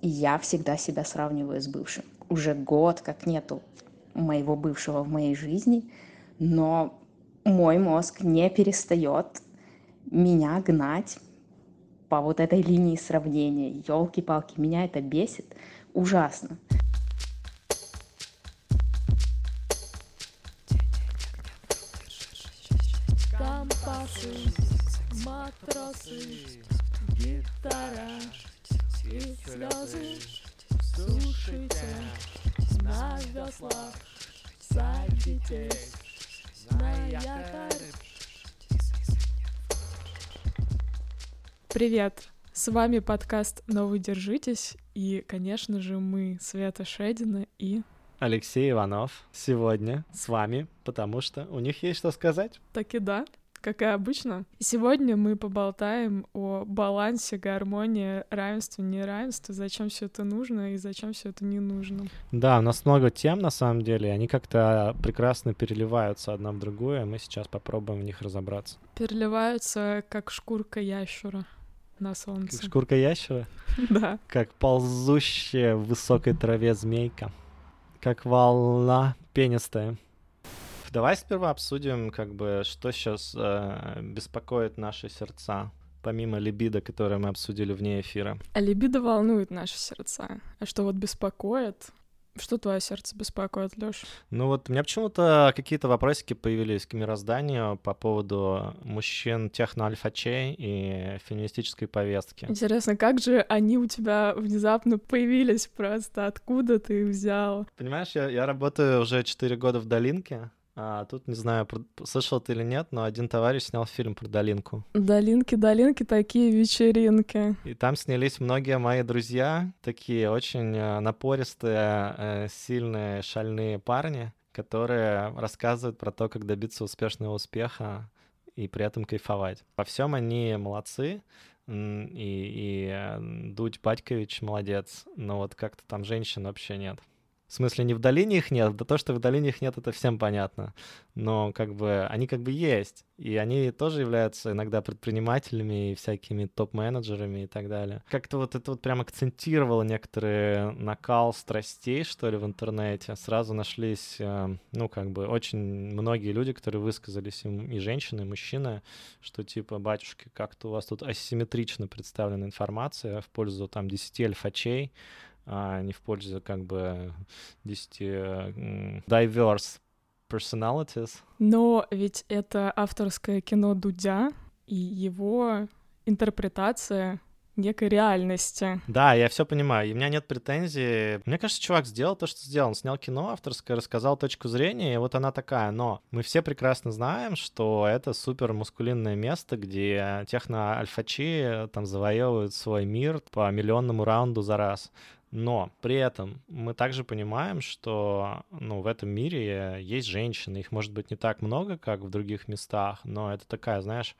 И я всегда себя сравниваю с бывшим. Уже год как нету моего бывшего в моей жизни, но мой мозг не перестает меня гнать по вот этой линии сравнения. Елки-палки, меня это бесит ужасно. Матросы, слезы. Слушайте на веслах, садитесь на якорь. Привет! С вами подкаст «Но вы держитесь» и, конечно же, мы, Света Шедина и... Алексей Иванов сегодня с вами, потому что у них есть что сказать. Так и да, как и обычно. Сегодня мы поболтаем о балансе, гармонии, равенстве, неравенстве, зачем все это нужно и зачем все это не нужно. Да, у нас много тем на самом деле, они как-то прекрасно переливаются одна в другую, и мы сейчас попробуем в них разобраться. Переливаются, как шкурка ящера на солнце. Как шкурка ящера? Да. Как ползущая в высокой траве змейка. Как волна пенистая. Давай сперва обсудим, как бы, что сейчас э, беспокоит наши сердца, помимо либидо, которое мы обсудили вне эфира. А либидо волнует наши сердца. А что вот беспокоит? Что твое сердце беспокоит, Лёш? Ну вот у меня почему-то какие-то вопросики появились к мирозданию по поводу мужчин техноальфачей и феминистической повестки. Интересно, как же они у тебя внезапно появились просто? Откуда ты их взял? Понимаешь, я, я работаю уже 4 года в Долинке, а тут, не знаю, слышал ты или нет, но один товарищ снял фильм про долинку. Долинки, долинки, такие вечеринки. И там снялись многие мои друзья, такие очень э, напористые, э, сильные, шальные парни, которые рассказывают про то, как добиться успешного успеха и при этом кайфовать. Во всем они молодцы, и, и э, Дудь Батькович молодец, но вот как-то там женщин вообще нет. В смысле, не в долине их нет, да то, что в долине их нет, это всем понятно. Но как бы они как бы есть. И они тоже являются иногда предпринимателями и всякими топ-менеджерами и так далее. Как-то вот это вот прям акцентировало некоторые накал страстей, что ли, в интернете. Сразу нашлись, э, ну, как бы, очень многие люди, которые высказались, и женщины, и мужчины, что типа, батюшки, как-то у вас тут асимметрично представлена информация в пользу там 10 альфачей, а не в пользу как бы 10 diverse personalities. Но ведь это авторское кино Дудя и его интерпретация некой реальности. Да, я все понимаю. И у меня нет претензий. Мне кажется, чувак сделал то, что сделал. Он снял кино авторское, рассказал точку зрения, и вот она такая. Но мы все прекрасно знаем, что это супер мускулинное место, где техно-альфачи там завоевывают свой мир по миллионному раунду за раз. Но при этом мы также понимаем, что ну, в этом мире есть женщины, их может быть не так много, как в других местах, но это такая, знаешь,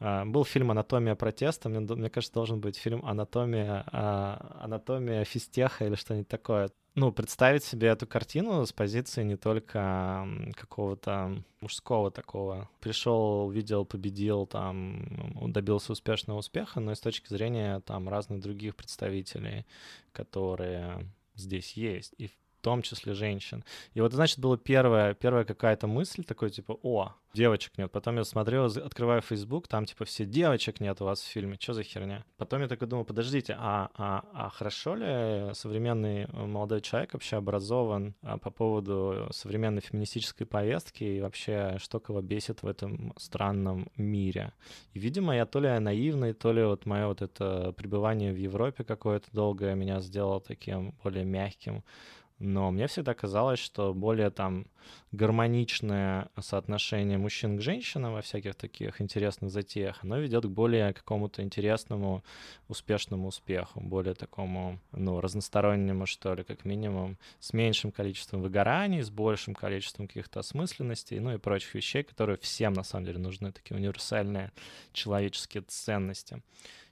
а, был фильм «Анатомия протеста», мне, мне кажется, должен быть фильм «Анатомия, а, анатомия физтеха» или что-нибудь такое. Ну, представить себе эту картину с позиции не только какого-то мужского такого. Пришел, увидел, победил, там, добился успешного успеха, но и с точки зрения там разных других представителей, которые здесь есть. И в том числе женщин. И вот, значит, была первая, первая какая-то мысль, такой, типа, о, девочек нет. Потом я смотрел, открываю Facebook, там, типа, все девочек нет у вас в фильме, что за херня? Потом я такой думаю, подождите, а, а, а хорошо ли современный молодой человек вообще образован а, по поводу современной феминистической повестки и вообще, что кого бесит в этом странном мире? И, видимо, я то ли наивный, то ли вот мое вот это пребывание в Европе какое-то долгое меня сделало таким более мягким, но мне всегда казалось, что более там гармоничное соотношение мужчин к женщинам во всяких таких интересных затеях, оно ведет к более какому-то интересному, успешному успеху, более такому, ну, разностороннему, что ли, как минимум, с меньшим количеством выгораний, с большим количеством каких-то осмысленностей, ну и прочих вещей, которые всем, на самом деле, нужны, такие универсальные человеческие ценности.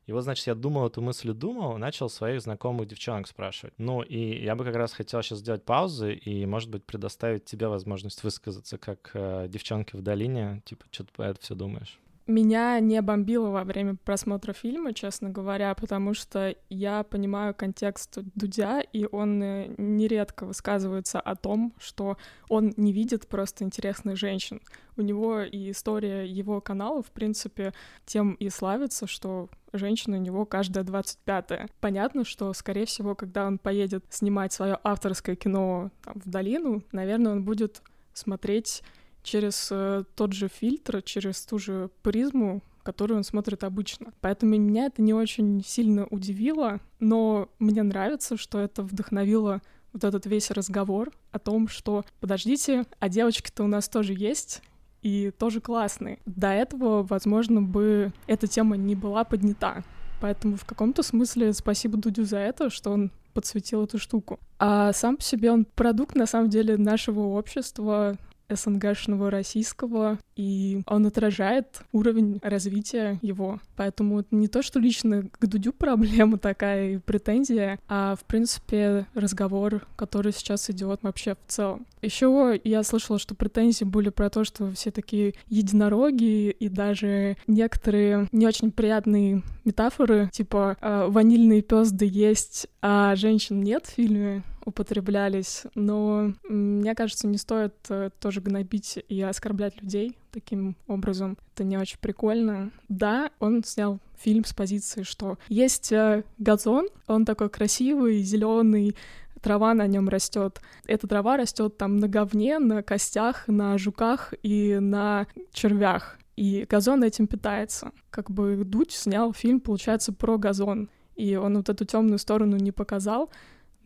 И вот, значит, я думал эту мысль, думал, начал своих знакомых девчонок спрашивать. Ну, и я бы как раз хотел сейчас сделать паузы и, может быть, предоставить тебе возможность высказаться, как э, девчонки в долине. Типа, что ты по это все думаешь? Меня не бомбило во время просмотра фильма, честно говоря, потому что я понимаю контекст Дудя, и он э, нередко высказывается о том, что он не видит просто интересных женщин. У него и история его канала, в принципе, тем и славится, что женщина у него каждая 25-я. Понятно, что, скорее всего, когда он поедет снимать свое авторское кино там, в долину, наверное, он будет смотреть через э, тот же фильтр, через ту же призму, которую он смотрит обычно. Поэтому меня это не очень сильно удивило, но мне нравится, что это вдохновило вот этот весь разговор о том, что подождите, а девочки-то у нас тоже есть, и тоже классные. До этого, возможно, бы эта тема не была поднята. Поэтому в каком-то смысле спасибо Дудю за это, что он подсветил эту штуку. А сам по себе он продукт, на самом деле, нашего общества, СНГшного российского, и он отражает уровень развития его. Поэтому это не то, что лично к Дудю проблема такая и претензия, а в принципе разговор, который сейчас идет вообще в целом. Еще я слышала, что претензии были про то, что все такие единороги и даже некоторые не очень приятные метафоры, типа «А, ванильные пезды есть, а женщин нет в фильме употреблялись, но мне кажется, не стоит э, тоже гнобить и оскорблять людей таким образом. Это не очень прикольно. Да, он снял фильм с позиции, что есть э, газон, он такой красивый, зеленый, трава на нем растет. Эта трава растет там на говне, на костях, на жуках и на червях. И газон этим питается. Как бы Дудь снял фильм, получается, про газон. И он вот эту темную сторону не показал,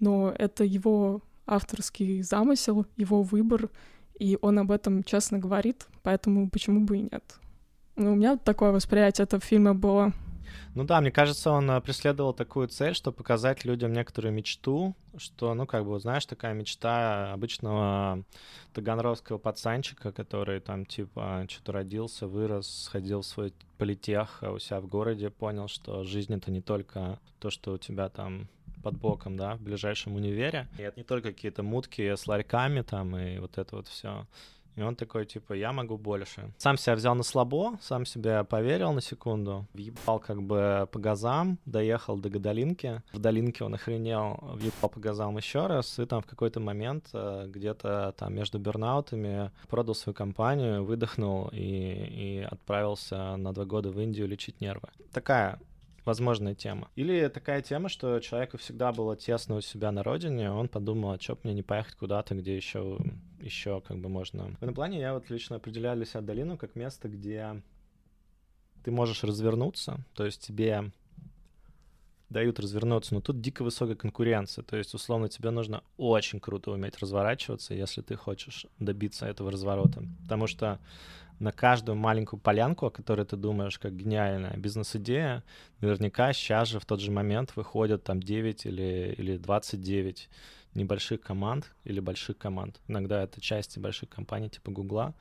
но это его авторский замысел, его выбор, и он об этом честно говорит, поэтому почему бы и нет. Ну, у меня такое восприятие этого фильма было. Ну да, мне кажется, он э, преследовал такую цель, чтобы показать людям некоторую мечту, что, ну, как бы, знаешь, такая мечта обычного таганровского пацанчика, который там, типа, что-то родился, вырос, сходил в свой политех а у себя в городе, понял, что жизнь — это не только то, что у тебя там под боком, да, в ближайшем универе. И это не только какие-то мутки с ларьками там и вот это вот все. И он такой, типа, я могу больше. Сам себя взял на слабо, сам себе поверил на секунду, въебал как бы по газам, доехал до Гадалинки. В Долинке он охренел, въебал по газам еще раз, и там в какой-то момент э, где-то там между бернаутами продал свою компанию, выдохнул и, и отправился на два года в Индию лечить нервы. Такая возможная тема. Или такая тема, что человеку всегда было тесно у себя на родине, он подумал, а что мне не поехать куда-то, где еще, еще как бы можно... В этом плане я вот лично определяю для себя долину как место, где ты можешь развернуться, то есть тебе дают развернуться, но тут дико высокая конкуренция, то есть, условно, тебе нужно очень круто уметь разворачиваться, если ты хочешь добиться этого разворота, потому что на каждую маленькую полянку, о которой ты думаешь как гениальная бизнес-идея, наверняка сейчас же в тот же момент выходят там 9 или, или 29 небольших команд или больших команд. Иногда это части больших компаний типа Гугла,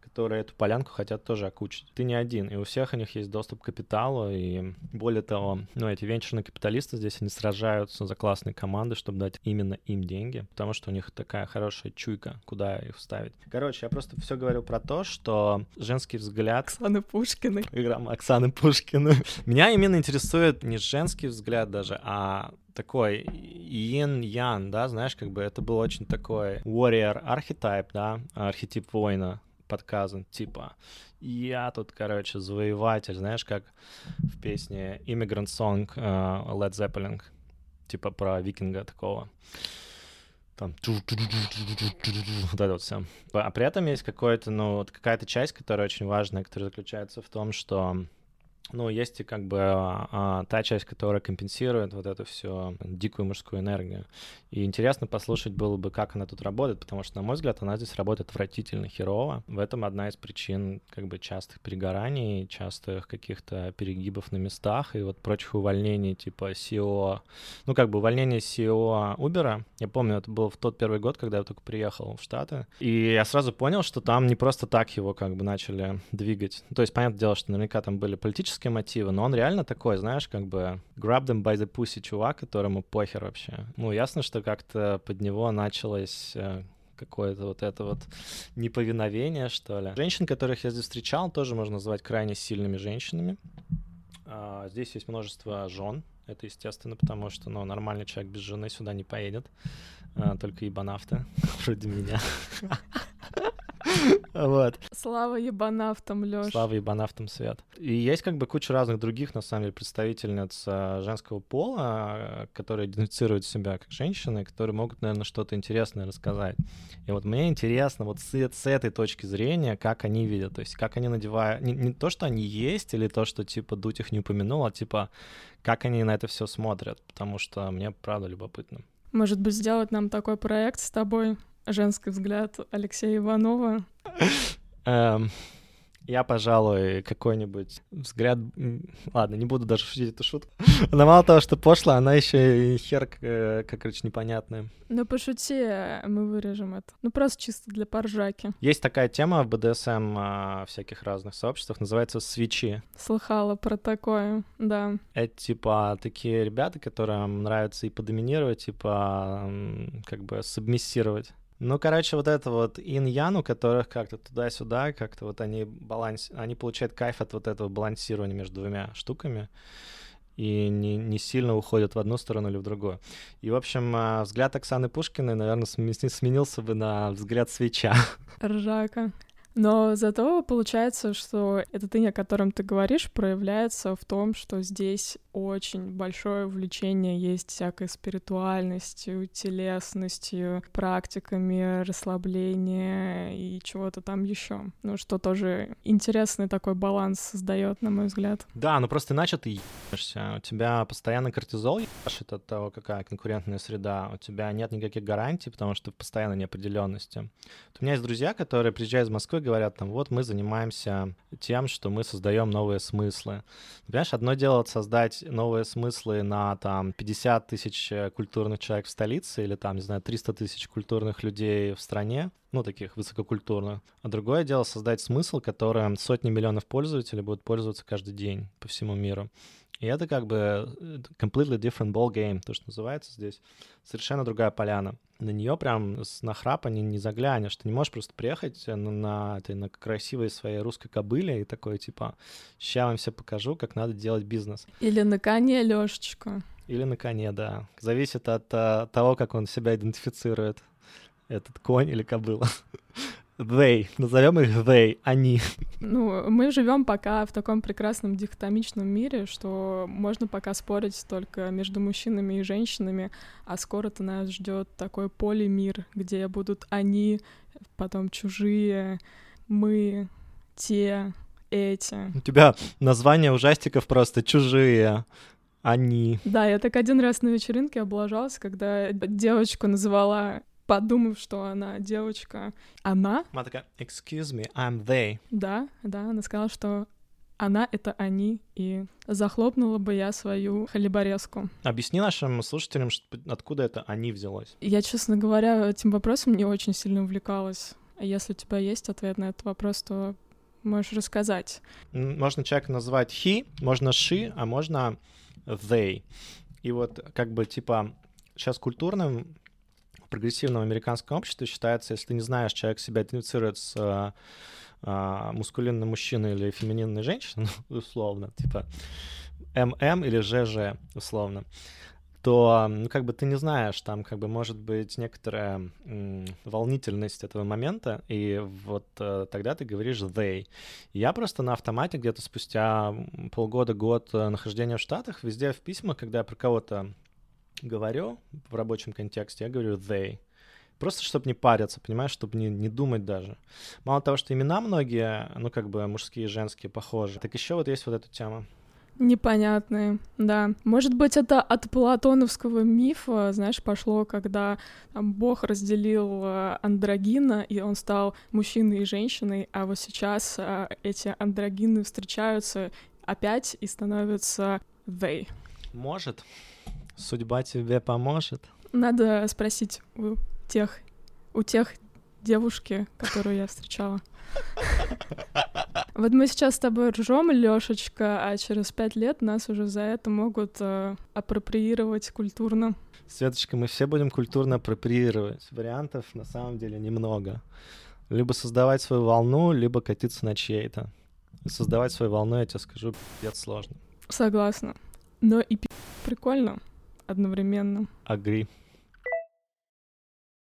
которые эту полянку хотят тоже окучить. Ты не один, и у всех у них есть доступ к капиталу, и более того, ну, эти венчурные капиталисты здесь, они сражаются за классные команды, чтобы дать именно им деньги, потому что у них такая хорошая чуйка, куда их вставить. Короче, я просто все говорю про то, что женский взгляд... Оксаны Пушкиной. Игра Оксаны Пушкиной. Меня именно интересует не женский взгляд даже, а такой yin-ян, да, знаешь, как бы это был очень такой warrior архетип, да, архетип воина, подказан, типа, я тут, короче, завоеватель, знаешь, как в песне Immigrant Song uh, Led Zeppelin, типа про викинга такого. Там вот это вот все. А при этом есть какое-то, ну, вот какая-то часть, которая очень важная, которая заключается в том, что ну, есть и как бы а, а, та часть, которая компенсирует вот эту всю дикую мужскую энергию. И интересно послушать было бы, как она тут работает, потому что, на мой взгляд, она здесь работает отвратительно херово. В этом одна из причин как бы частых перегораний, частых каких-то перегибов на местах и вот прочих увольнений типа SEO. Ну, как бы увольнение SEO Uber. Я помню, это был в тот первый год, когда я только приехал в Штаты. И я сразу понял, что там не просто так его как бы начали двигать. То есть, понятное дело, что наверняка там были политические романтические мотивы, но он реально такой, знаешь, как бы grab them by the pussy чувак, которому похер вообще. Ну, ясно, что как-то под него началось э, какое-то вот это вот неповиновение, что ли. Женщин, которых я здесь встречал, тоже можно назвать крайне сильными женщинами. А, здесь есть множество жен, это естественно, потому что ну, нормальный человек без жены сюда не поедет, а, только ебанавты, вроде меня. Вот. Слава ебанавтам, Лёш. Слава ебанавтам, Свет. И есть как бы куча разных других, на самом деле, представительниц а, женского пола, а, которые идентифицируют себя как женщины, которые могут, наверное, что-то интересное рассказать. И вот мне интересно вот с, с этой точки зрения, как они видят, то есть как они надевают... Не, не то, что они есть, или то, что, типа, Дудь их не упомянул, а, типа, как они на это все смотрят, потому что мне, правда, любопытно. Может быть, сделать нам такой проект с тобой, женский взгляд Алексея Иванова. Эм, я, пожалуй, какой-нибудь взгляд... Ладно, не буду даже шутить эту шутку. Она мало того, что пошла, она еще и хер, э, как, короче, непонятная. Ну, пошути, мы вырежем это. Ну, просто чисто для поржаки. Есть такая тема в БДСМ а, всяких разных сообществах, называется свечи. Слыхала про такое, да. Это, типа, такие ребята, которым нравится и подоминировать, и по, как бы, сабмиссировать. Ну, короче, вот это вот инь-ян, у которых как-то туда-сюда, как-то вот они баланс... они получают кайф от вот этого балансирования между двумя штуками и не, не сильно уходят в одну сторону или в другую. И, в общем, а, взгляд Оксаны Пушкиной, наверное, сменился бы на взгляд свеча. Ржака. Но зато получается, что этот инь, о котором ты говоришь, проявляется в том, что здесь очень большое увлечение есть всякой спиритуальностью, телесностью, практиками расслабления и чего-то там еще. Ну, что тоже интересный такой баланс создает, на мой взгляд. Да, ну просто иначе ты ебашься. У тебя постоянно кортизол ебашит от того, какая конкурентная среда. У тебя нет никаких гарантий, потому что постоянно неопределенности. У меня есть друзья, которые приезжают из Москвы, говорят там, вот мы занимаемся тем, что мы создаем новые смыслы. Понимаешь, одно дело создать новые смыслы на там 50 тысяч э, культурных человек в столице или там, не знаю, 300 тысяч культурных людей в стране, ну, таких высококультурных. А другое дело создать смысл, которым сотни миллионов пользователей будут пользоваться каждый день по всему миру. И это как бы э, completely different ball game, то, что называется здесь. Совершенно другая поляна. На нее прям с нахрапа не, не заглянешь. Ты не можешь просто приехать на, на, этой, на красивой своей русской кобыле и такой, типа, ща вам все покажу, как надо делать бизнес. Или на коне Лешечка. Или на коне, да. Зависит от, э, того, как он себя идентифицирует, этот конь или кобыла. they, назовем их they, они. Ну, мы живем пока в таком прекрасном дихотомичном мире, что можно пока спорить только между мужчинами и женщинами, а скоро-то нас ждет такой полимир, где будут они, потом чужие, мы, те, эти. У тебя название ужастиков просто чужие. Они. Да, я так один раз на вечеринке облажался, когда девочку называла подумав, что она девочка. Она? Она такая, excuse me, I'm they. Да, да, она сказала, что она — это они, и захлопнула бы я свою хлеборезку. Объясни нашим слушателям, откуда это «они» взялось. Я, честно говоря, этим вопросом не очень сильно увлекалась. А если у тебя есть ответ на этот вопрос, то можешь рассказать. Можно человека назвать he, можно she, а можно they. И вот как бы типа сейчас культурным прогрессивном американском обществе считается, если ты не знаешь, человек себя идентифицирует с а, мускулинным мужчиной или фемининной женщиной, условно, типа ММ или ЖЖ, условно, то, ну, как бы ты не знаешь, там, как бы, может быть некоторая м, волнительность этого момента, и вот э, тогда ты говоришь they. я просто на автомате где-то спустя полгода-год э, нахождения в Штатах, везде в письмах, когда я про кого-то говорю в рабочем контексте, я говорю they. Просто чтобы не париться, понимаешь, чтобы не, не думать даже. Мало того, что имена многие, ну, как бы мужские и женские похожи, так еще вот есть вот эта тема. Непонятные, да. Может быть, это от платоновского мифа, знаешь, пошло, когда там, Бог разделил э, андрогина, и он стал мужчиной и женщиной, а вот сейчас а, эти андрогины встречаются опять и становятся they. Может. Судьба тебе поможет? Надо спросить у тех, у тех девушки, которую я встречала. Вот мы сейчас с тобой ржем, Лешечка, а через пять лет нас уже за это могут э, апроприировать культурно. Светочка, мы все будем культурно апроприировать. Вариантов на самом деле немного. Либо создавать свою волну, либо катиться на чьей-то. Создавать свою волну, я тебе скажу, пиздец сложно. Согласна. Но и пи*** прикольно одновременно. Агри.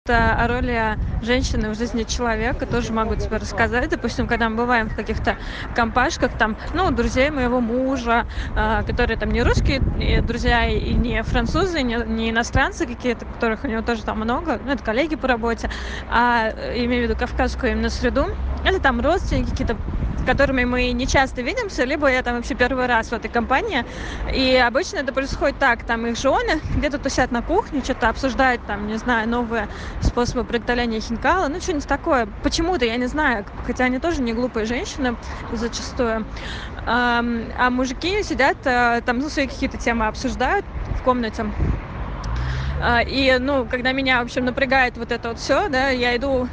Это о роли женщины в жизни человека тоже могу тебе рассказать. Допустим, когда мы бываем в каких-то компашках, там, ну, друзей моего мужа, э, которые там не русские и друзья, и не французы, не, не иностранцы какие-то, которых у него тоже там много, ну, это коллеги по работе, а имею в виду кавказскую именно среду, это там родственники какие-то которыми мы не часто видимся, либо я там вообще первый раз в этой компании. И обычно это происходит так, там их жены где-то тусят на кухне, что-то обсуждают, там, не знаю, новые способы приготовления хинкала, ну, что-нибудь такое. Почему-то, я не знаю, хотя они тоже не глупые женщины зачастую. А, мужики сидят, э, там, ну, свои какие-то темы обсуждают в комнате. А, и, ну, когда меня, в общем, напрягает вот это вот все, да, я иду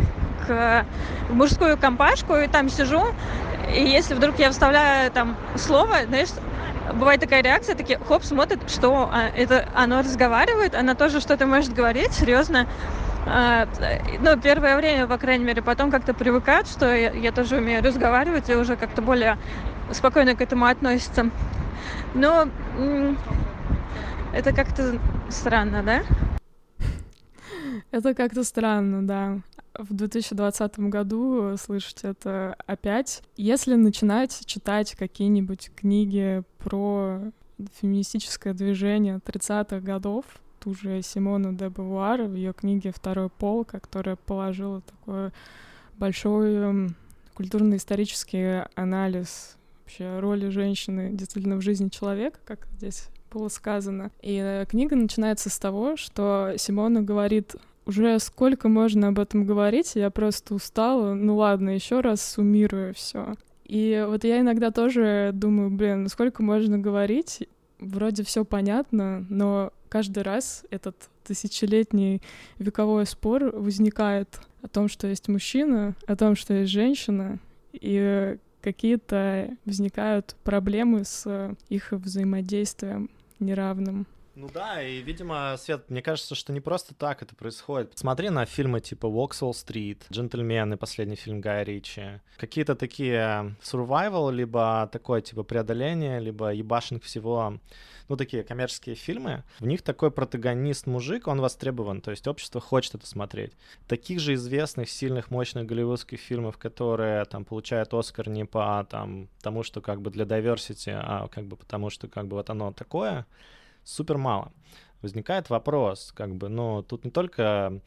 к, мужскую компашку и там сижу, и если вдруг я вставляю там слово, знаешь, бывает такая реакция, такие, хоп, смотрят, что а, это оно разговаривает, она тоже что-то может говорить, серьезно. А, ну, первое время, по крайней мере, потом как-то привыкают, что я, я тоже умею разговаривать и уже как-то более спокойно к этому относятся. Но это как-то странно, да? Это как-то странно, да в 2020 году слышать это опять. Если начинать читать какие-нибудь книги про феминистическое движение 30-х годов, ту же Симону де Бавуар в ее книге «Второй пол», которая положила такой большой культурно-исторический анализ вообще роли женщины действительно в жизни человека, как здесь было сказано. И э, книга начинается с того, что Симона говорит уже сколько можно об этом говорить, я просто устала. Ну ладно, еще раз суммирую все. И вот я иногда тоже думаю, блин, ну сколько можно говорить? Вроде все понятно, но каждый раз этот тысячелетний вековой спор возникает о том, что есть мужчина, о том, что есть женщина, и какие-то возникают проблемы с их взаимодействием неравным. Ну да, и, видимо, Свет, мне кажется, что не просто так это происходит. Смотри на фильмы типа Воксвелл Стрит, Джентльмены, последний фильм Гая Ричи. Какие-то такие survival, либо такое типа преодоление, либо ебашинг всего ну, такие коммерческие фильмы, в них такой протагонист-мужик, он востребован, то есть общество хочет это смотреть. Таких же известных, сильных, мощных голливудских фильмов, которые там получают Оскар не по там, тому, что как бы для diversity, а как бы потому, что как бы вот оно такое, супер мало. Возникает вопрос, как бы, ну, тут не только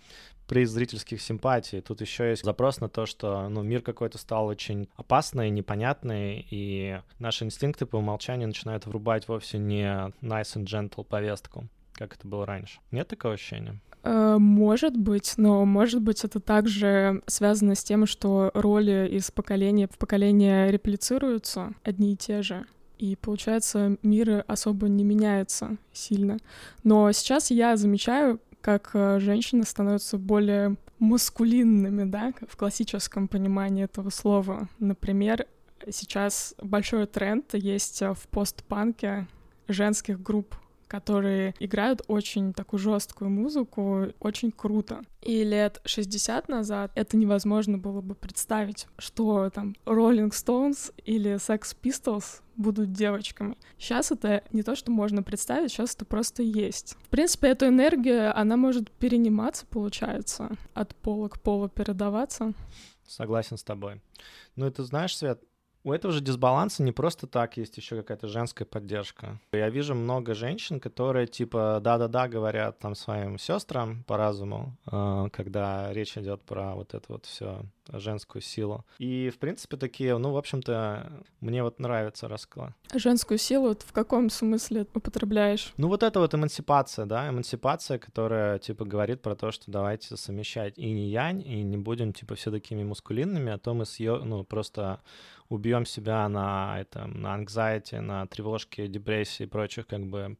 при зрительских симпатий. Тут еще есть запрос на то, что ну, мир какой-то стал очень опасный, непонятный, и наши инстинкты по умолчанию начинают врубать вовсе не nice and gentle повестку, как это было раньше. Нет такого ощущения? Э, может быть, но может быть это также связано с тем, что роли из поколения в поколение реплицируются одни и те же и получается мир особо не меняется сильно. Но сейчас я замечаю, как э, женщины становятся более маскулинными, да, в классическом понимании этого слова. Например, сейчас большой тренд есть в постпанке женских групп которые играют очень такую жесткую музыку, очень круто. И лет 60 назад это невозможно было бы представить, что там Rolling Stones или Sex Pistols будут девочками. Сейчас это не то, что можно представить, сейчас это просто есть. В принципе, эту энергию, она может перениматься, получается, от пола к полу передаваться. Согласен с тобой. Ну, это знаешь, Свет, у этого же дисбаланса не просто так есть еще какая-то женская поддержка. Я вижу много женщин, которые типа да-да-да говорят там своим сестрам по разуму, э, когда речь идет про вот это вот все женскую силу. И в принципе такие, ну в общем-то мне вот нравится расклад. Женскую силу в каком смысле употребляешь? Ну вот это вот эмансипация, да, эмансипация, которая типа говорит про то, что давайте совмещать и не янь, и не будем типа все такими мускулинными, а то мы съё, ну просто убьем себя на этом, на anxiety, на тревожке, депрессии и прочих как бы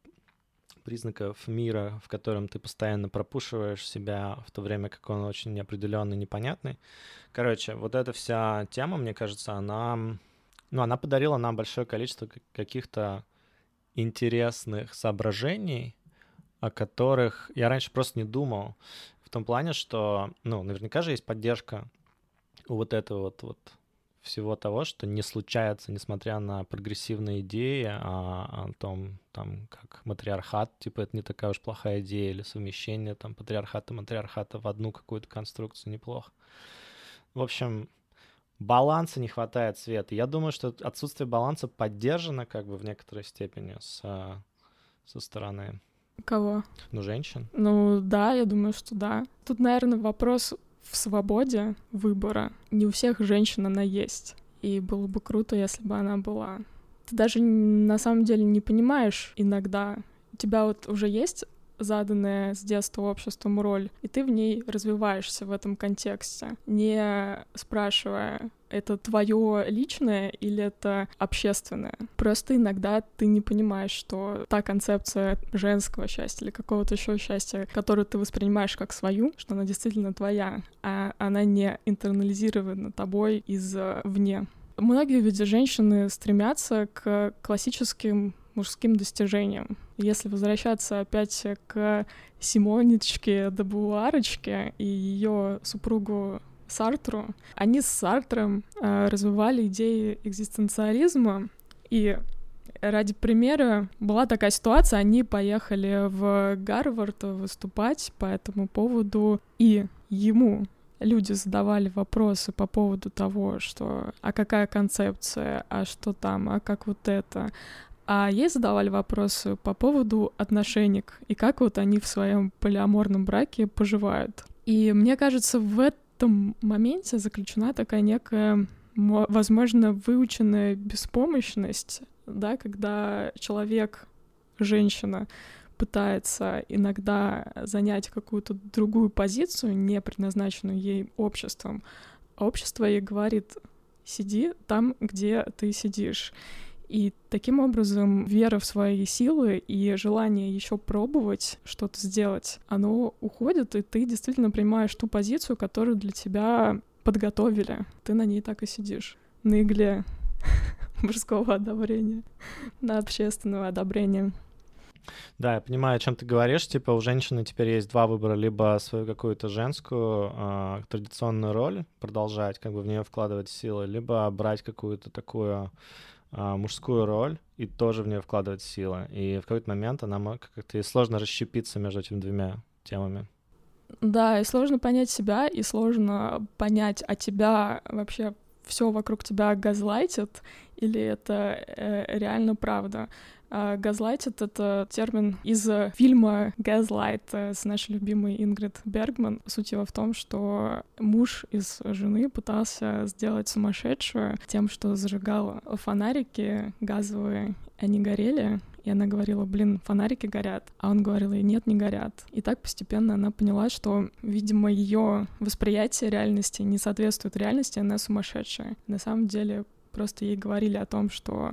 признаков мира, в котором ты постоянно пропушиваешь себя, в то время как он очень неопределенный, непонятный. Короче, вот эта вся тема, мне кажется, она ну, она подарила нам большое количество каких-то интересных соображений, о которых я раньше просто не думал. В том плане, что, ну, наверняка же есть поддержка у вот этого вот, вот всего того, что не случается, несмотря на прогрессивные идеи о, о том, там, как матриархат, типа, это не такая уж плохая идея, или совмещение там патриархата матриархата в одну какую-то конструкцию неплохо. В общем, баланса не хватает света. Я думаю, что отсутствие баланса поддержано как бы в некоторой степени с, со стороны Кого? Ну, женщин. Ну, да, я думаю, что да. Тут, наверное, вопрос в свободе выбора. Не у всех женщин она есть. И было бы круто, если бы она была. Ты даже на самом деле не понимаешь иногда. У тебя вот уже есть заданная с детства обществом роль, и ты в ней развиваешься в этом контексте, не спрашивая, это твое личное или это общественное. Просто иногда ты не понимаешь, что та концепция женского счастья или какого-то еще счастья, которую ты воспринимаешь как свою, что она действительно твоя, а она не интернализирована тобой извне. Многие ведь женщины стремятся к классическим мужским достижениям. Если возвращаться опять к Симонечке Дебуарочке и ее супругу Сартру, они с Сартром э, развивали идеи экзистенциализма, и ради примера была такая ситуация, они поехали в Гарвард выступать по этому поводу, и ему люди задавали вопросы по поводу того, что а какая концепция, а что там, а как вот это, а ей задавали вопросы по поводу отношений и как вот они в своем полиаморном браке поживают. И мне кажется, в этом моменте заключена такая некая, возможно, выученная беспомощность, да, когда человек, женщина, пытается иногда занять какую-то другую позицию, не предназначенную ей обществом, а общество ей говорит, сиди там, где ты сидишь. И таким образом вера в свои силы и желание еще пробовать что-то сделать, оно уходит, и ты действительно принимаешь ту позицию, которую для тебя подготовили. Ты на ней так и сидишь. На игле мужского одобрения, на общественного одобрения. Да, я понимаю, о чем ты говоришь. Типа у женщины теперь есть два выбора: либо свою какую-то женскую э, традиционную роль продолжать, как бы в нее вкладывать силы, либо брать какую-то такую мужскую роль и тоже в нее вкладывать силы. И в какой-то момент она как-то и сложно расщепиться между этими двумя темами. Да, и сложно понять себя, и сложно понять, а тебя вообще все вокруг тебя газлайтит, или это э, реально правда. А, газлайтит — это термин из фильма «Газлайт» с нашей любимой Ингрид Бергман. Суть его в том, что муж из жены пытался сделать сумасшедшую тем, что зажигал фонарики газовые, они горели, и она говорила, блин, фонарики горят. А он говорил ей, нет, не горят. И так постепенно она поняла, что, видимо, ее восприятие реальности не соответствует реальности, она сумасшедшая. На самом деле просто ей говорили о том, что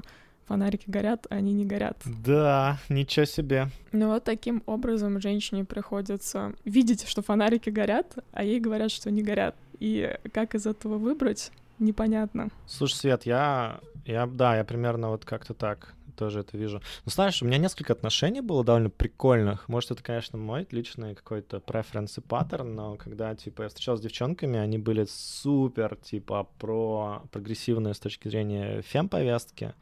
фонарики горят, а они не горят. Да, ничего себе. Ну вот таким образом женщине приходится видеть, что фонарики горят, а ей говорят, что не горят. И как из этого выбрать, непонятно. Слушай, Свет, я, я, да, я примерно вот как-то так тоже это вижу. Ну, знаешь, у меня несколько отношений было довольно прикольных. Может, это, конечно, мой личный какой-то преференс и паттерн, но когда, типа, я встречался с девчонками, они были супер, типа, про прогрессивные с точки зрения фем-повестки.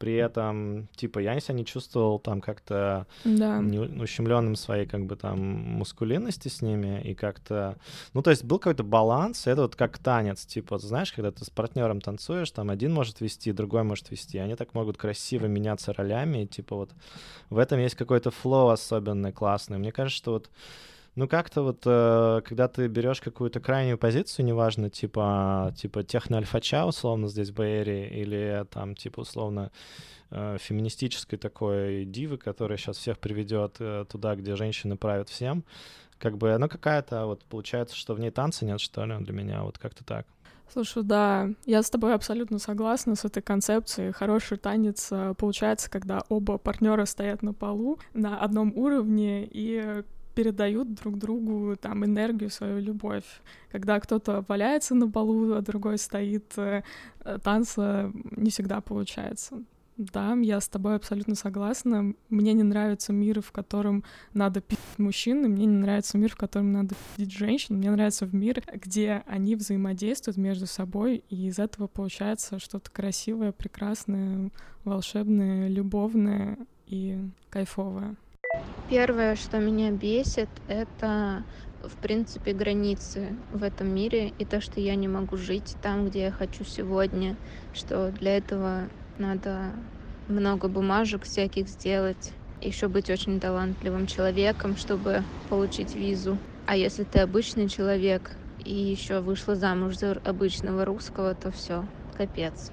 При этом, типа, я себя не чувствовал там как-то да. не ущемленным своей, как бы, там, мускулинности с ними, и как-то... Ну, то есть был какой-то баланс, это вот как танец, типа, знаешь, когда ты с партнером танцуешь, там один может вести, другой может вести, они так могут красиво меняться ролями, и, типа, вот в этом есть какой-то флоу особенный, классный. Мне кажется, что вот ну, как-то вот, э, когда ты берешь какую-то крайнюю позицию, неважно, типа, типа техно-альфача, условно, здесь в Бэйре, или там, типа, условно, э, феминистической такой дивы, которая сейчас всех приведет э, туда, где женщины правят всем, как бы, ну, какая-то, вот, получается, что в ней танца нет, что ли, для меня, вот как-то так. Слушай, да, я с тобой абсолютно согласна с этой концепцией. Хороший танец получается, когда оба партнера стоят на полу на одном уровне и передают друг другу там энергию, свою любовь. Когда кто-то валяется на полу, а другой стоит, э, танца не всегда получается. Да, я с тобой абсолютно согласна. Мне не нравится мир, в котором надо пить мужчин, и мне не нравится мир, в котором надо пить женщин. Мне нравится в мир, где они взаимодействуют между собой, и из этого получается что-то красивое, прекрасное, волшебное, любовное и кайфовое. Первое, что меня бесит, это в принципе границы в этом мире и то, что я не могу жить там, где я хочу сегодня, что для этого надо много бумажек всяких сделать, еще быть очень талантливым человеком, чтобы получить визу. А если ты обычный человек и еще вышла замуж за обычного русского, то все, капец.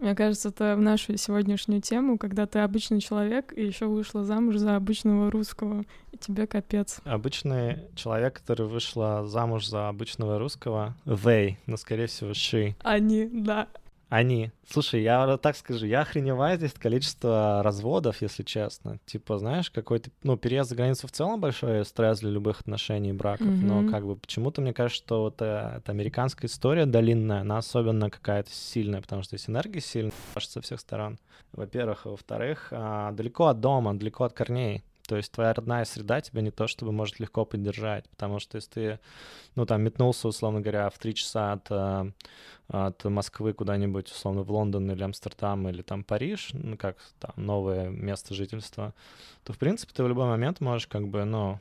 Мне кажется, это в нашу сегодняшнюю тему, когда ты обычный человек и еще вышла замуж за обычного русского, и тебе капец. Обычный человек, который вышла замуж за обычного русского, they, но скорее всего she. Они, да. Они. Слушай, я так скажу, я охреневаю здесь количество разводов, если честно. Типа, знаешь, какой-то, ну, переезд за границу в целом большой стресс для любых отношений и браков, mm-hmm. но как бы почему-то мне кажется, что вот э, эта американская история долинная, она особенно какая-то сильная, потому что здесь энергия сильная, со всех сторон. Во-первых, во-вторых, а, далеко от дома, далеко от корней. То есть твоя родная среда тебя не то чтобы может легко поддержать, потому что если ты, ну, там, метнулся, условно говоря, в три часа от, э, от Москвы куда-нибудь, условно, в Лондон или Амстердам или там Париж, ну, как там новое место жительства, то, в принципе, ты в любой момент можешь как бы, ну,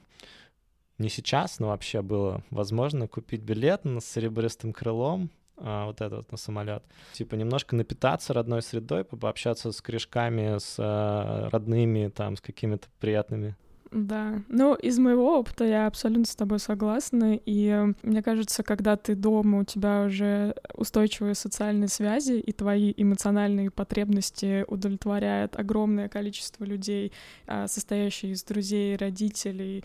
не сейчас, но вообще было возможно купить билет с серебристым крылом, а, вот этот на самолет. Типа немножко напитаться родной средой, пообщаться с корешками, с а, родными, там, с какими-то приятными. Да, ну из моего опыта я абсолютно с тобой согласна, и э, мне кажется, когда ты дома, у тебя уже устойчивые социальные связи, и твои эмоциональные потребности удовлетворяет огромное количество людей, а, состоящие из друзей, родителей,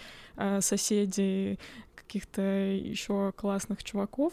соседей, каких-то еще классных чуваков,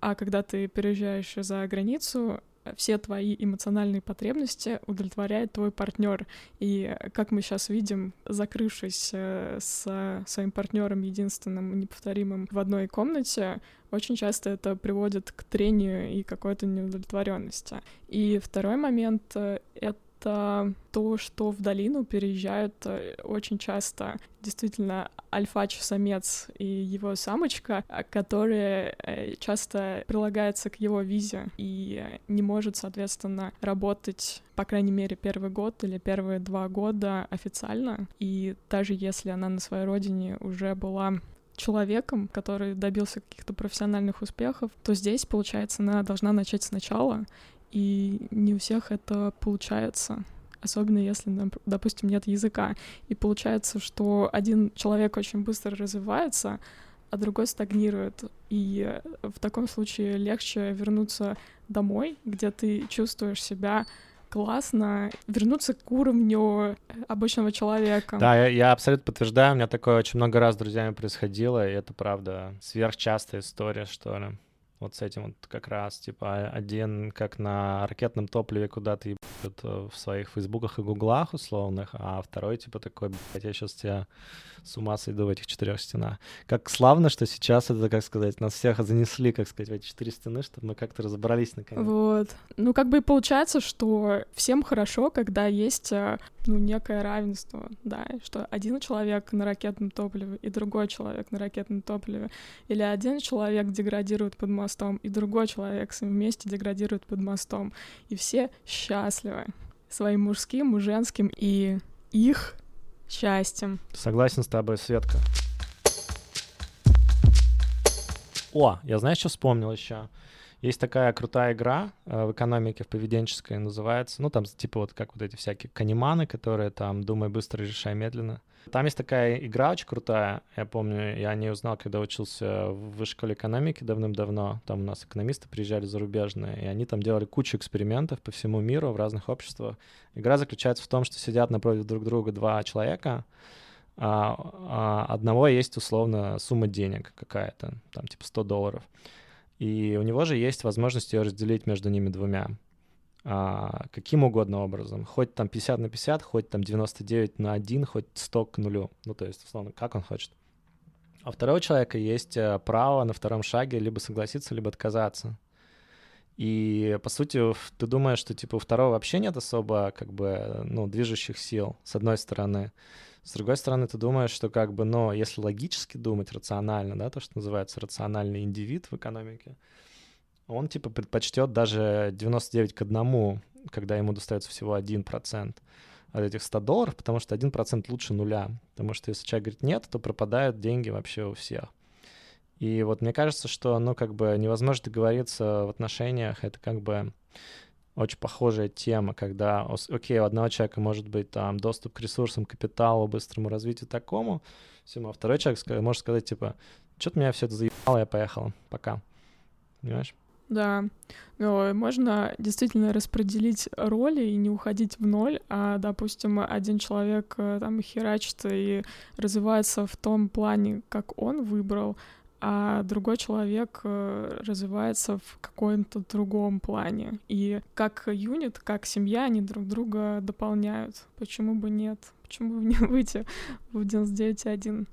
а когда ты переезжаешь за границу, все твои эмоциональные потребности удовлетворяет твой партнер. И как мы сейчас видим, закрывшись э, с своим партнером единственным, неповторимым в одной комнате, очень часто это приводит к трению и какой-то неудовлетворенности. И второй момент э, — это это то, что в долину переезжают э, очень часто действительно альфач-самец и его самочка, а, которые э, часто прилагается к его визе и не может, соответственно, работать, по крайней мере, первый год или первые два года официально. И даже если она на своей родине уже была человеком, который добился каких-то профессиональных успехов, то здесь, получается, она должна начать сначала и не у всех это получается особенно если, допустим, нет языка. И получается, что один человек очень быстро развивается, а другой стагнирует. И в таком случае легче вернуться домой, где ты чувствуешь себя классно вернуться к уровню обычного человека. Да, я, я абсолютно подтверждаю, у меня такое очень много раз с друзьями происходило, и это правда сверхчастая история, что ли. Вот с этим вот как раз, типа, один как на ракетном топливе куда-то ебут э, в своих фейсбуках и гуглах условных, а второй, типа, такой, блядь, я сейчас тебя с ума сойду в этих четырех стенах. Как славно, что сейчас это, как сказать, нас всех занесли, как сказать, в эти четыре стены, чтобы мы как-то разобрались наконец. Вот. Ну, как бы и получается, что всем хорошо, когда есть, э, ну, некое равенство, да, что один человек на ракетном топливе и другой человек на ракетном топливе, или один человек деградирует под мостом, и другой человек вместе деградирует под мостом, и все счастливы своим мужским, женским и их счастьем. Согласен с тобой, Светка. О, я знаешь, что вспомнил еще? Есть такая крутая игра э, в экономике, в поведенческой, называется, ну, там, типа вот как вот эти всякие каниманы, которые там «думай быстро, решай медленно». Там есть такая игра очень крутая, я помню, я не узнал, когда учился в школе экономики давным-давно, там у нас экономисты приезжали зарубежные, и они там делали кучу экспериментов по всему миру в разных обществах. Игра заключается в том, что сидят напротив друг друга два человека, а, а одного есть условно сумма денег какая-то, там типа 100 долларов. И у него же есть возможность ее разделить между ними двумя. А, каким угодно образом. Хоть там 50 на 50, хоть там 99 на 1, хоть 100 к нулю. Ну, то есть, условно, как он хочет. А у второго человека есть э, право на втором шаге либо согласиться, либо отказаться. И, по сути, ты думаешь, что, типа, у второго вообще нет особо, как бы, ну, движущих сил, с одной стороны. С другой стороны, ты думаешь, что, как бы, ну, если логически думать, рационально, да, то, что называется рациональный индивид в экономике, он, типа, предпочтет даже 99 к 1, когда ему достается всего 1% от этих 100 долларов, потому что 1% лучше нуля. Потому что если человек говорит нет, то пропадают деньги вообще у всех. И вот мне кажется, что, ну, как бы невозможно договориться в отношениях, это как бы очень похожая тема, когда, окей, у одного человека может быть там доступ к ресурсам, капиталу, быстрому развитию такому, всему, а второй человек может сказать, типа, что-то меня все это заебало, я поехал, пока. Понимаешь? Да, но можно действительно распределить роли и не уходить в ноль, а, допустим, один человек э, там херачит и развивается в том плане, как он выбрал, а другой человек э, развивается в каком-то другом плане. И как юнит, как семья, они друг друга дополняют. Почему бы нет? Почему бы не выйти в 99.1?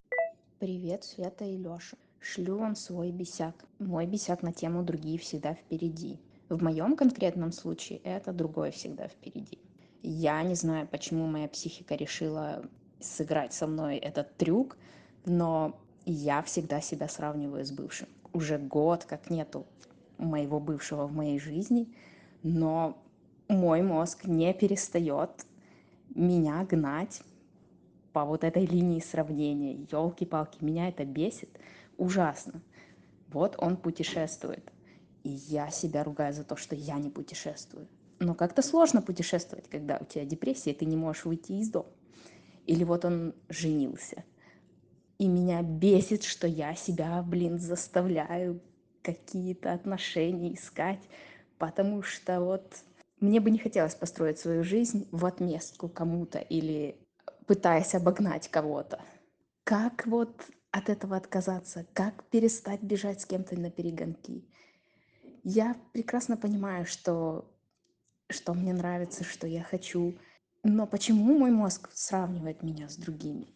Привет, Света и Лёша. Шлю вам свой бесяк. Мой бесяк на тему «Другие всегда впереди». В моем конкретном случае это другое всегда впереди. Я не знаю, почему моя психика решила сыграть со мной этот трюк, но я всегда себя сравниваю с бывшим. Уже год как нету моего бывшего в моей жизни, но мой мозг не перестает меня гнать по вот этой линии сравнения. Елки-палки, меня это бесит ужасно. Вот он путешествует. И я себя ругаю за то, что я не путешествую. Но как-то сложно путешествовать, когда у тебя депрессия, и ты не можешь выйти из дома. Или вот он женился – и меня бесит, что я себя, блин, заставляю какие-то отношения искать, потому что вот мне бы не хотелось построить свою жизнь в отместку кому-то или пытаясь обогнать кого-то. Как вот от этого отказаться? Как перестать бежать с кем-то на перегонки? Я прекрасно понимаю, что, что мне нравится, что я хочу, но почему мой мозг сравнивает меня с другими?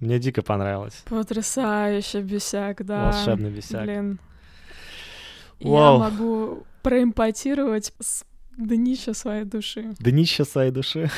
Мне дико понравилось. Потрясающе бесяк, да. Волшебный бесяк. Блин. Вау. Я могу проимпотировать с днища своей души. Днища своей души.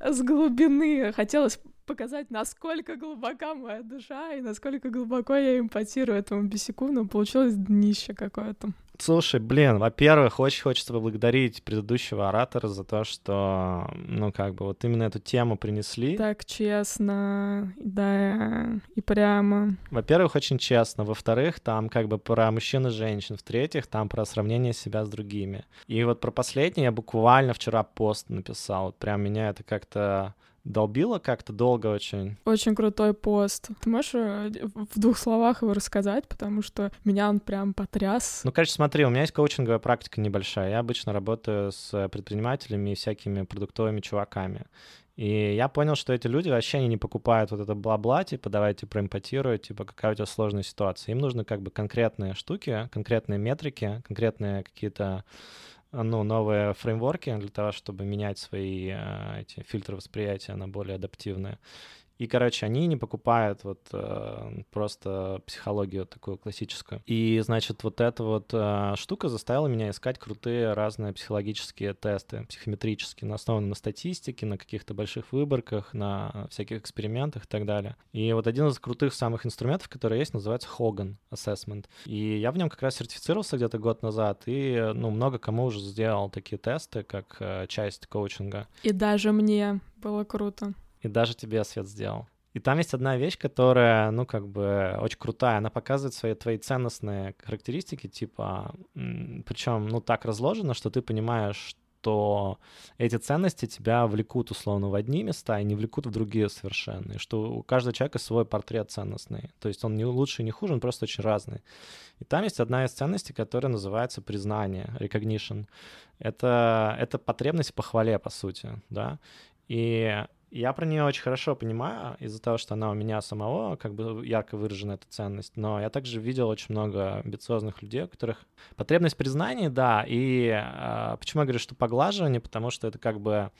С глубины. Хотелось показать, насколько глубока моя душа и насколько глубоко я импотирую этому бесяку, но получилось днище какое-то. Слушай, блин, во-первых, очень хочется поблагодарить предыдущего оратора за то, что, ну, как бы, вот именно эту тему принесли. Так честно, да, и прямо. Во-первых, очень честно. Во-вторых, там как бы про мужчин и женщин. В-третьих, там про сравнение себя с другими. И вот про последнее я буквально вчера пост написал. Вот прям меня это как-то долбило как-то долго очень. Очень крутой пост. Ты можешь э, в двух словах его рассказать, потому что меня он прям потряс. Ну, короче, смотри, у меня есть коучинговая практика небольшая. Я обычно работаю с предпринимателями и всякими продуктовыми чуваками. И я понял, что эти люди вообще они не покупают вот это бла-бла, типа, давайте проимпотируют, типа, какая у тебя сложная ситуация. Им нужны как бы конкретные штуки, конкретные метрики, конкретные какие-то ну, новые фреймворки для того, чтобы менять свои э, эти фильтры восприятия на более адаптивные. И, короче, они не покупают вот э, просто психологию такую классическую. И, значит, вот эта вот э, штука заставила меня искать крутые разные психологические тесты, психометрические, на основанные на статистике, на каких-то больших выборках, на всяких экспериментах и так далее. И вот один из крутых самых инструментов, который есть, называется Hogan Assessment. И я в нем как раз сертифицировался где-то год назад, и, ну, много кому уже сделал такие тесты, как э, часть коучинга. И даже мне было круто и даже тебе свет сделал. И там есть одна вещь, которая, ну, как бы очень крутая. Она показывает свои твои ценностные характеристики, типа, причем, ну, так разложено, что ты понимаешь, что эти ценности тебя влекут условно в одни места и не влекут в другие совершенно. И что у каждого человека свой портрет ценностный. То есть он не лучше, не хуже, он просто очень разный. И там есть одна из ценностей, которая называется признание, recognition. Это, это потребность в похвале, по сути, да. И я про нее очень хорошо понимаю из-за того, что она у меня самого как бы ярко выражена эта ценность, но я также видел очень много амбициозных людей, у которых потребность признания, да, и э, почему я говорю, что поглаживание, потому что это как бы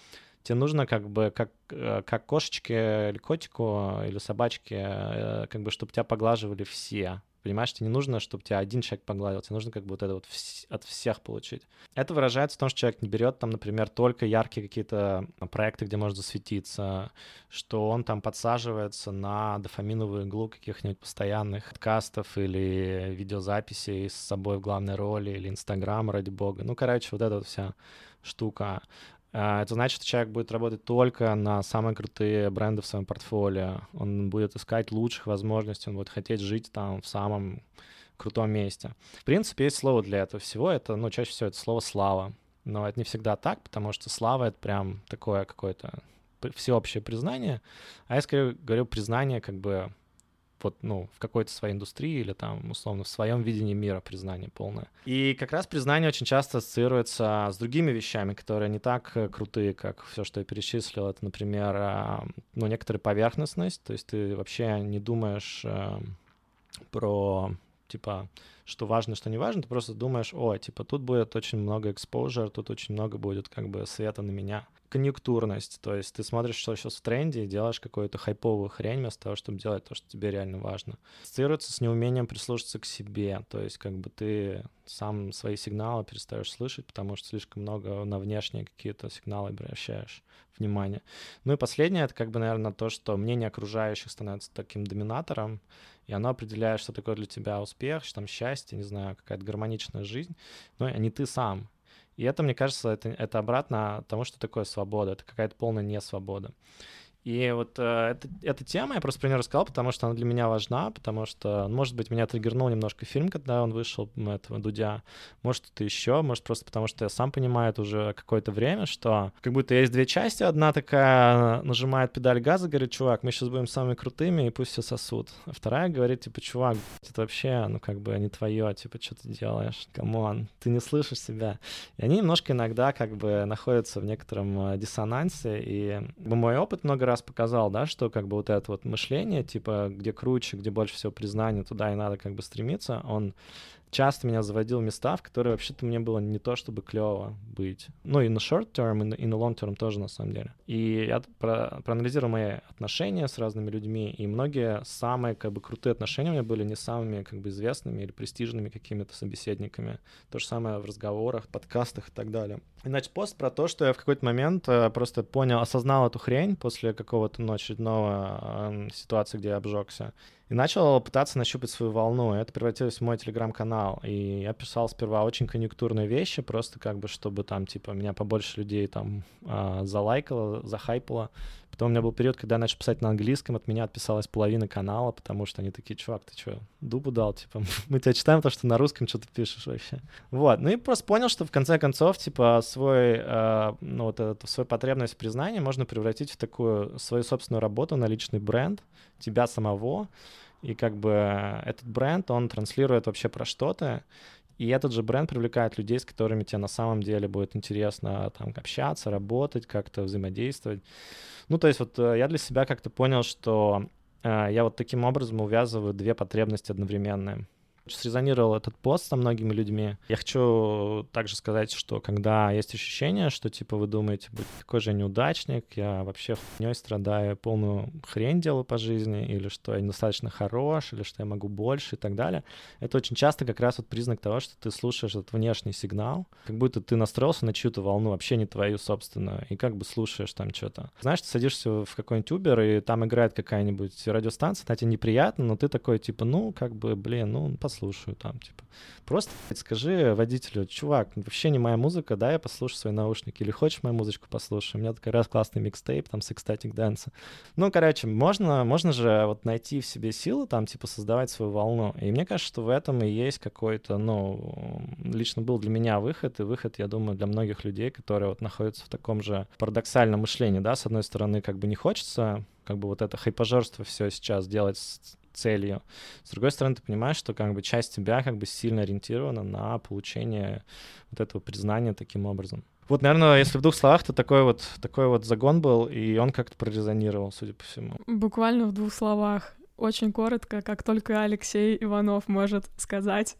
тебе нужно как бы как, э, как кошечке или котику или собачке, э, как бы, чтобы тебя поглаживали все. Понимаешь, тебе не нужно, чтобы тебя один человек погладил, тебе нужно как бы вот это вот от всех получить. Это выражается в том, что человек не берет там, например, только яркие какие-то проекты, где может засветиться, что он там подсаживается на дофаминовую иглу каких-нибудь постоянных подкастов или видеозаписей с собой в главной роли или Инстаграм, ради бога. Ну, короче, вот эта вот вся штука. А, это значит, что человек будет работать только на самые крутые бренды в своем портфолио. Он будет искать лучших возможностей, он будет хотеть жить там в самом крутом месте. В принципе, есть слово для этого всего. Это, ну, чаще всего это слово «слава». Но это не всегда так, потому что слава — это прям такое какое-то всеобщее признание. А я скорее говорю признание как бы вот, ну, в какой-то своей индустрии или там, условно, в своем видении мира признание полное. И как раз признание очень часто ассоциируется с другими вещами, которые не так э, крутые, как все, что я перечислил. Это, например, а, ну, некоторая поверхностность, то есть ты вообще не думаешь э, про, типа, что важно, что не важно, ты просто думаешь, о, типа, тут будет очень много exposure, тут очень много будет как бы света на меня конъюнктурность, то есть ты смотришь, что сейчас в тренде, и делаешь какую-то хайповую хрень вместо того, чтобы делать то, что тебе реально важно. Ассоциируется с неумением прислушаться к себе, то есть как бы ты сам свои сигналы перестаешь слышать, потому что слишком много на внешние какие-то сигналы обращаешь внимание. Ну и последнее, это как бы, наверное, то, что мнение окружающих становится таким доминатором, и оно определяет, что такое для тебя успех, что там счастье, не знаю, какая-то гармоничная жизнь, но не ты сам. И это, мне кажется, это, это обратно тому, что такое свобода. Это какая-то полная несвобода. И вот э, это, эта тема я просто про нее рассказал, потому что она для меня важна, потому что, может быть, меня триггернул немножко фильм, когда он вышел, этого Дудя, может, это еще, может, просто потому что я сам понимаю это уже какое-то время, что как будто есть две части, одна такая нажимает педаль газа, говорит, чувак, мы сейчас будем самыми крутыми, и пусть все сосут. А вторая говорит, типа, чувак, это вообще, ну, как бы не твое, типа, что ты делаешь, come on, ты не слышишь себя. И они немножко иногда как бы находятся в некотором э, диссонансе, и мой опыт много раз раз показал, да, что как бы вот это вот мышление, типа, где круче, где больше всего признания, туда и надо как бы стремиться, он часто меня заводил места, в которые вообще-то мне было не то, чтобы клево быть. Ну и на short term, и на, long term тоже, на самом деле. И я про, проанализировал мои отношения с разными людьми, и многие самые как бы крутые отношения у меня были не самыми как бы известными или престижными какими-то собеседниками. То же самое в разговорах, подкастах и так далее. Иначе пост про то, что я в какой-то момент э, просто понял, осознал эту хрень после какого-то очередного э, ситуации, где я обжегся. И начал пытаться нащупать свою волну. Это превратилось в мой телеграм-канал. И я писал сперва очень конъюнктурные вещи, просто как бы, чтобы там, типа, меня побольше людей там а, залайкало, захайпало. Потом у меня был период, когда я начал писать на английском, от меня отписалась половина канала, потому что они такие, чувак, ты что, дубу дал? Типа, мы тебя читаем, то, что на русском что ты пишешь вообще. Вот, ну и просто понял, что в конце концов, типа, свой, э, ну вот эту свою потребность в признании можно превратить в такую свою собственную работу на личный бренд тебя самого, и как бы этот бренд, он транслирует вообще про что-то, и этот же бренд привлекает людей, с которыми тебе на самом деле будет интересно там общаться, работать, как-то взаимодействовать. Ну, то есть вот э, я для себя как-то понял, что э, я вот таким образом увязываю две потребности одновременные. Срезонировал этот пост со многими людьми. Я хочу также сказать, что когда есть ощущение, что типа вы думаете, будь такой же неудачник, я вообще хуйней страдаю, полную хрень делаю по жизни, или что я недостаточно хорош, или что я могу больше и так далее, это очень часто как раз вот признак того, что ты слушаешь этот внешний сигнал, как будто ты настроился на чью-то волну, вообще не твою собственную, и как бы слушаешь там что-то. Знаешь, ты садишься в какой-нибудь Uber, и там играет какая-нибудь радиостанция, она тебе неприятно, но ты такой, типа, ну, как бы, блин, ну, послушаю там, типа. Просто скажи водителю, чувак, вообще не моя музыка, да, я послушаю свои наушники, или хочешь мою музычку послушать? У меня такой раз классный микстейп, там, с Ecstatic Dance. Ну, короче, можно, можно же вот найти в себе силу, там, типа, создавать свою волну. И мне кажется, что в этом и есть какой-то, ну, лично был для меня выход, и выход, я думаю, для многих людей, которые вот находятся в таком же парадоксальном мышлении, да, с одной стороны, как бы не хочется как бы вот это хайпажорство все сейчас делать целью. С другой стороны, ты понимаешь, что как бы часть тебя как бы сильно ориентирована на получение вот этого признания таким образом. Вот, наверное, если в двух словах, то такой вот, такой вот загон был, и он как-то прорезонировал, судя по всему. Буквально в двух словах. Очень коротко, как только Алексей Иванов может сказать.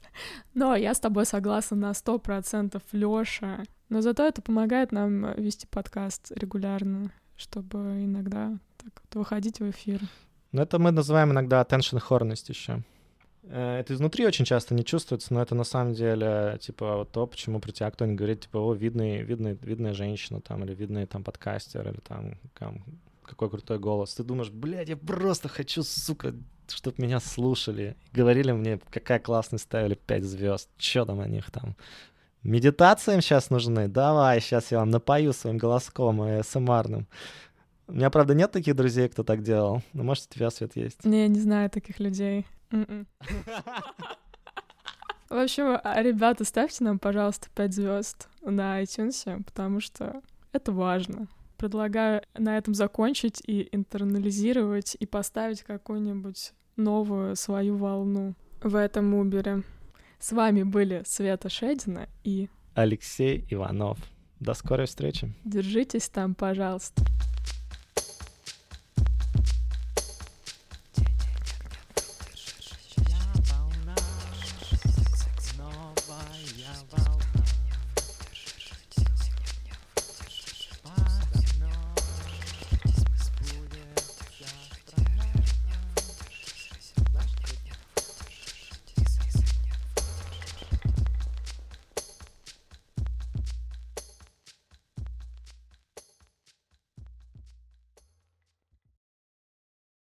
Но я с тобой согласна на сто процентов, Лёша Но зато это помогает нам вести подкаст регулярно, чтобы иногда так вот выходить в эфир. Ну, это мы называем иногда attention хорность еще. Э, это изнутри очень часто не чувствуется, но это на самом деле, типа, вот то, почему про тебя кто-нибудь говорит, типа, о, видный, видный, видная женщина там, или видный там подкастер, или там, там какой крутой голос. Ты думаешь, блядь, я просто хочу, сука, чтобы меня слушали. говорили мне, какая классная, ставили 5 звезд. Чё там о них там? Медитации им сейчас нужны? Давай, сейчас я вам напою своим голоском и СМРным. У меня, правда, нет таких друзей, кто так делал. Но, может, у тебя, Свет, есть? Не, не знаю таких людей. М-м. В общем, а, ребята, ставьте нам, пожалуйста, 5 звезд на iTunes, потому что это важно. Предлагаю на этом закончить и интернализировать и поставить какую-нибудь новую свою волну в этом Убере. С вами были Света Шедина и Алексей Иванов. До скорой встречи. Держитесь там, пожалуйста.